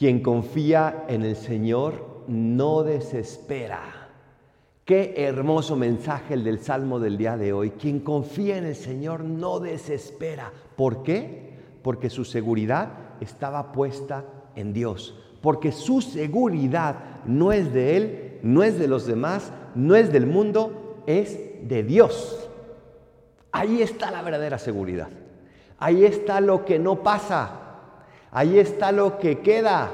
Quien confía en el Señor no desespera. Qué hermoso mensaje el del Salmo del día de hoy. Quien confía en el Señor no desespera. ¿Por qué? Porque su seguridad estaba puesta en Dios. Porque su seguridad no es de Él, no es de los demás, no es del mundo, es de Dios. Ahí está la verdadera seguridad. Ahí está lo que no pasa. Ahí está lo que queda.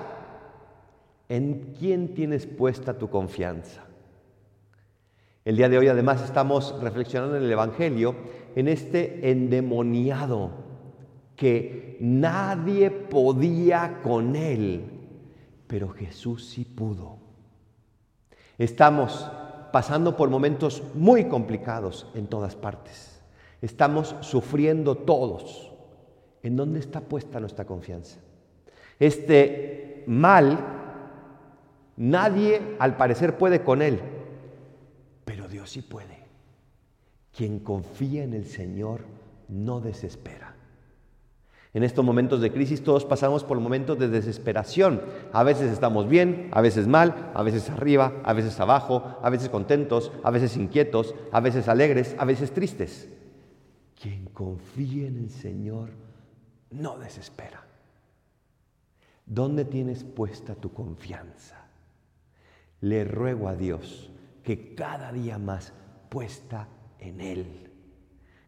¿En quién tienes puesta tu confianza? El día de hoy además estamos reflexionando en el Evangelio en este endemoniado que nadie podía con él, pero Jesús sí pudo. Estamos pasando por momentos muy complicados en todas partes. Estamos sufriendo todos. ¿En dónde está puesta nuestra confianza? Este mal, nadie al parecer puede con él, pero Dios sí puede. Quien confía en el Señor no desespera. En estos momentos de crisis todos pasamos por momentos de desesperación. A veces estamos bien, a veces mal, a veces arriba, a veces abajo, a veces contentos, a veces inquietos, a veces alegres, a veces tristes. Quien confía en el Señor no desespera. ¿Dónde tienes puesta tu confianza? Le ruego a Dios que cada día más puesta en Él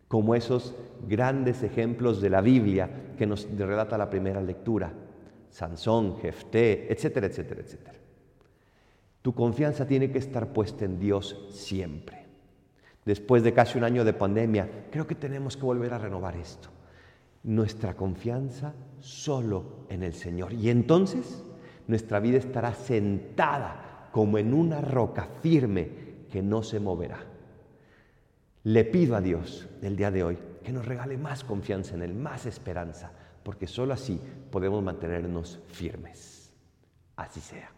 como esos grandes ejemplos de la Biblia que nos relata la primera lectura, Sansón, Jefté, etcétera, etcétera, etcétera. Tu confianza tiene que estar puesta en Dios siempre. Después de casi un año de pandemia, creo que tenemos que volver a renovar esto nuestra confianza solo en el Señor. Y entonces nuestra vida estará sentada como en una roca firme que no se moverá. Le pido a Dios el día de hoy que nos regale más confianza en Él, más esperanza, porque solo así podemos mantenernos firmes. Así sea.